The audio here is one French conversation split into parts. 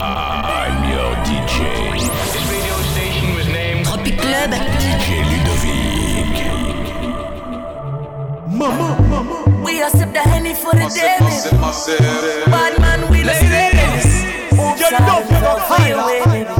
I'm your DJ. This radio station was named Tropic Club. DJ Ludovic. We are sip the honey for the devil. Bad man, we the steadiness. Oops, You know you don't hide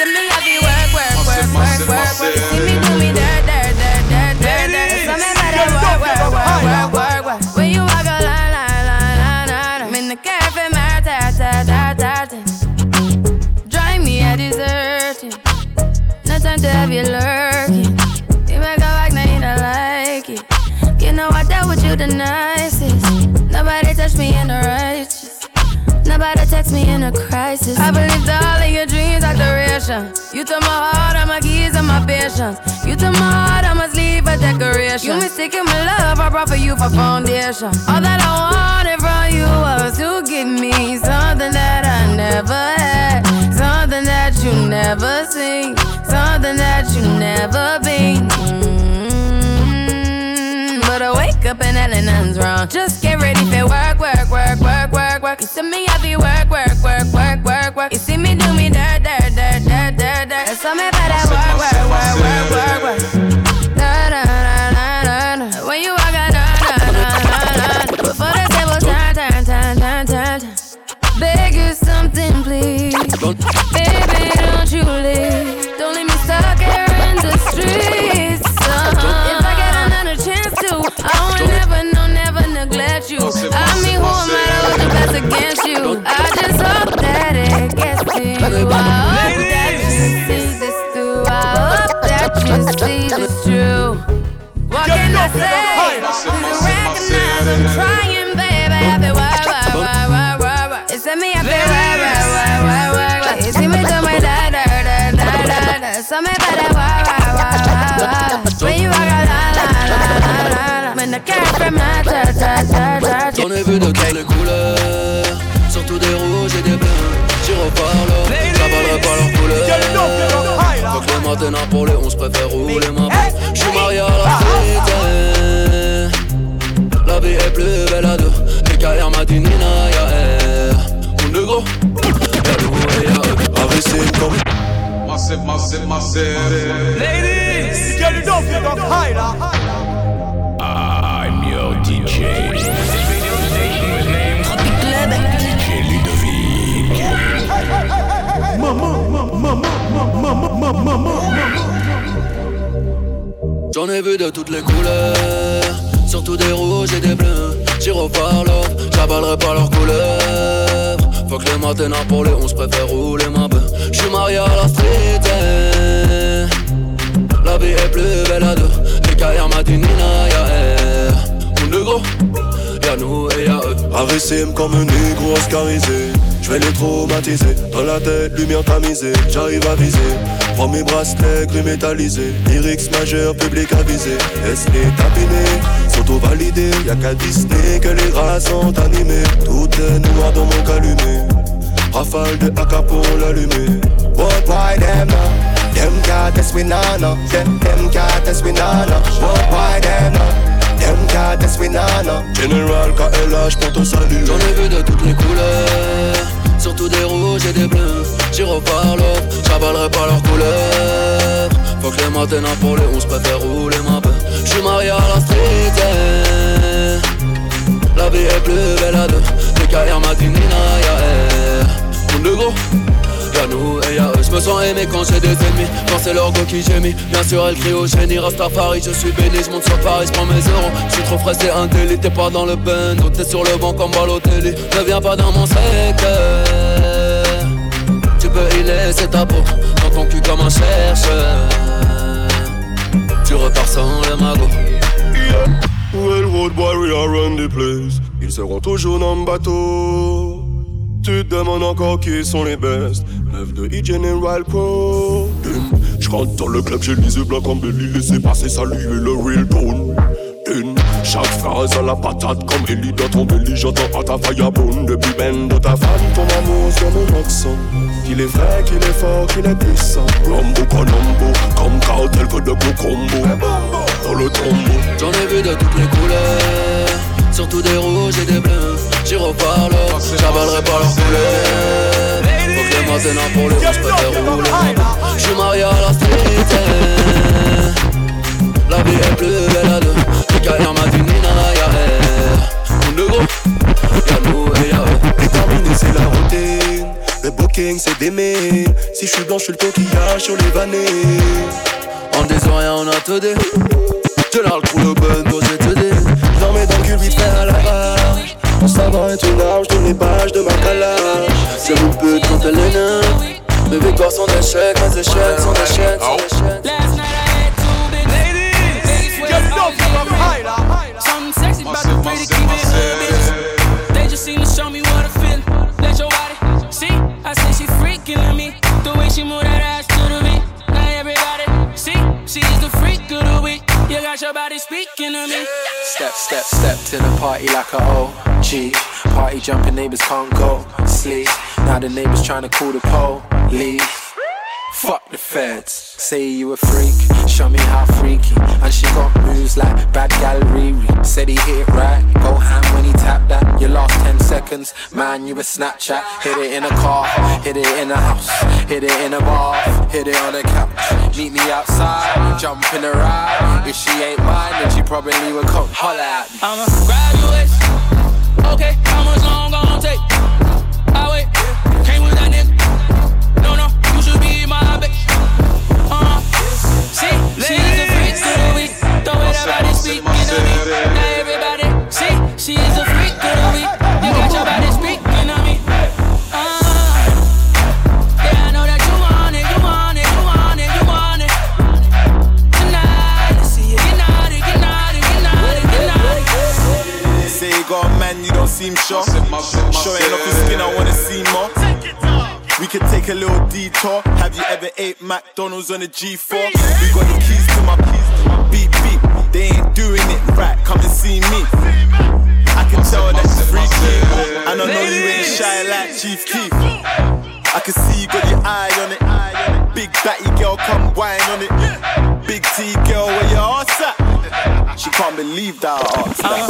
see me heavy work, work, work, work, work, work. See me do me dirt, dirt, dirt, dirt, dirt, dirt. So me better work, work, work, work, work, work. When you walk a line, line, line, line, line, I'm in the cafe, my ta, ta, ta, ta, ta. Drive me a deserting. No time to have you lurking. You make a back, now you don't like it. You know I dealt with you the nicest. Nobody touched me in the righteous. Nobody text me in a crisis. I believe all of your dreams duration. You took my heart, all my keys, and my patience. You took my heart, I must leave a decoration. You mistaken my love, I brought for you for foundation. All that I wanted from you was to give me something that I never had, something that you never seen, something that you never been. Mm, But I wake up and nothing's wrong. Just get ready for work, work, work, work, work, work. You see me work, work, work, J'en ai vu de toutes les couleurs, surtout des rouges et des bleus. J'y reparle, j'avalerai pas leur couleur. Faut que les matins pour les 11 préfère rouler ma peau. J'suis marié J'en ai vu de toutes les couleurs, surtout des rouges et des bleus. Gyrophare love, j'avalerai pas leurs couleurs. Faut que les matins pour les 11 préfère rouler ma Je J'suis marié à la street. eh. La vie est plus belle à deux. Les carrières matinina, y'a air. On gros, y'a nous et y'a eux. Arrêtez comme un négro oscarisé vais les traumatiser Dans la tête, lumière tamisée J'arrive à viser Prends mes bracelets gris métallisés Lyrics majeurs, public avisé Laisse les tapiner Sont validés Y'a qu'à Disney que les rats sont animés Tout est noir dans mon calumet Rafale de AK pour l'allumer What why them now? Them can't now, no. Them, them can't. What why them? Them now, no. General KLH pour ton salut J'en ai vu de toutes les couleurs, surtout des rouges et des bleus. Gyrophare love, j'avalerai pas leurs couleurs. Faut que les matins pour les 11 préfère rouler ma belle. J'suis marié à la street. eh. La vie est plus belle à deux. Les carrières matinina, air. Monde de gros. Sens aimé quand j'ai des ennemis. Quand c'est leur go qui gémit, bien sûr elle crie au génie. Rastafari, je suis béni, je monte sur Paris, je prends mes euros. Je suis trop frais, c'est un délit, t'es pas dans le bendo T'es sur le banc comme Balotelli, ne viens pas dans mon secteur. Tu peux y laisser ta peau, dans ton cul comme un chercheur. Tu repars sans le magot. Railroad warrior run the place. Ils seront toujours dans le bateau. Tu te demandes encore qui sont les best Neuf de E-General Pro. Je rentre dans le club, j'ai les yeux blancs comme Belly Laissez passer, saluer le real tone chaque phrase à la patate Comme Ellie dans ton belly J'entends à ta firebone Depuis ben de ta femme Ton amour sur mon accent Qu'il est vrai, qu'il est fort, qu'il est puissant. Rambo Colombo Comme cartel que de combos. Dans le tombeau. J'en ai vu de toutes les couleurs, surtout des rouges et des bleus. Gyrophare love, j'avalerai pas leurs couleurs. Faut que les matins pour les rouges préfère rouler ma belle. J'suis marié à la street. eh. La vie est plus belle à deux. Les carrières matinina, y'a air. On de gros, y'a nous et y'a eux. Déterminé c'est la routine Le booking c'est d'aimer Si je suis blanc je suis le coquillage sur les vannées En disant rien, on a tout dit. J'ai là le trou une arche de les pages de ma calage C'est mon pute quand elle est neuve. Mes victoires sont des chèques, mes échecs sont des chèques, sont des chèques. Ladies. Get from higher. Something sexy about the keep it hood, bitch. They just seem to show me what I feel. Let your body see. I she freaking on me. The way she move that ass to the beat. Now everybody see. She's the freak of the week. You got your body speaking to me. Step, step, step to the party like a OG. Party jumping neighbors can't go sleep. Now the neighbors trying to call the police. Fuck the feds. Say you a freak, show me how freaky. And she got moves like bad gal Riri. Said he hit it right, go ham when he tapped that. Your last 10 seconds, man, you a Snapchat. Hit it in a car, hit it in a house, hit it in a bar, hit it on a couch. Meet me outside, jump in a ride. If she ain't mine, then she probably would come holla at me. I'm a graduate. Okay, how much long got a man, you don't seem sure. Showing off your skin, I wanna see more. We could take a little detour. Have you ever ate McDonald's on a G4? We got the keys to my beep beep. They ain't doing it right. Come and see me. I can tell that you freaky. And I know you ain't shy like Chief Keef. I can see you got your eye on it. Big batty girl, come whine on it. Big T girl, where your ass at? She can't believe that I asked I'm that.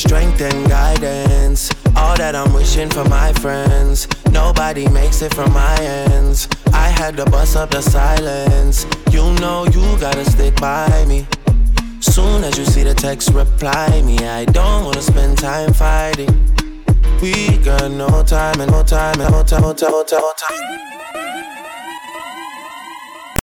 Strength and guidance. All that I'm wishing for my friends. Nobody makes it from my ends. I had to bust up the silence. You know you gotta stick by me. Soon as you see the text, reply me. I don't wanna spend time fighting. We got no time and no time and no time, no time, no time, no time.